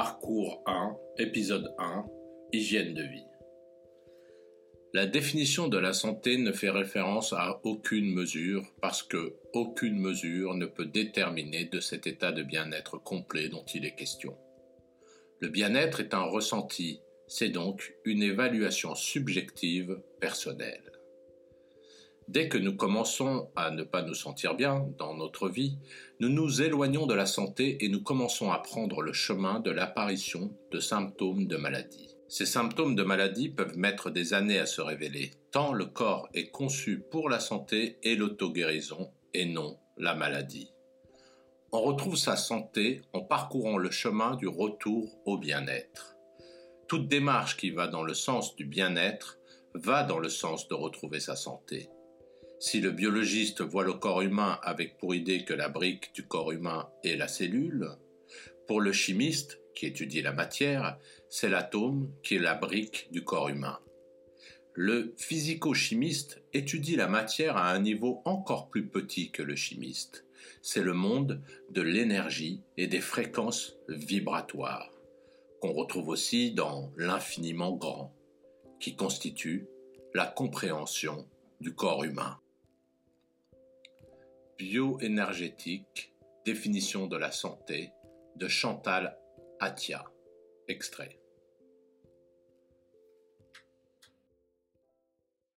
Parcours 1, épisode 1, Hygiène de vie. La définition de la santé ne fait référence à aucune mesure parce que aucune mesure ne peut déterminer de cet état de bien-être complet dont il est question. Le bien-être est un ressenti, c'est donc une évaluation subjective personnelle. Dès que nous commençons à ne pas nous sentir bien dans notre vie, nous nous éloignons de la santé et nous commençons à prendre le chemin de l'apparition de symptômes de maladie. Ces symptômes de maladie peuvent mettre des années à se révéler, tant le corps est conçu pour la santé et l'auto-guérison et non la maladie. On retrouve sa santé en parcourant le chemin du retour au bien-être. Toute démarche qui va dans le sens du bien-être va dans le sens de retrouver sa santé. Si le biologiste voit le corps humain avec pour idée que la brique du corps humain est la cellule, pour le chimiste, qui étudie la matière, c'est l'atome qui est la brique du corps humain. Le physico-chimiste étudie la matière à un niveau encore plus petit que le chimiste. C'est le monde de l'énergie et des fréquences vibratoires, qu'on retrouve aussi dans l'infiniment grand, qui constitue la compréhension du corps humain. Bioénergétique, définition de la santé, de Chantal Atia. Extrait.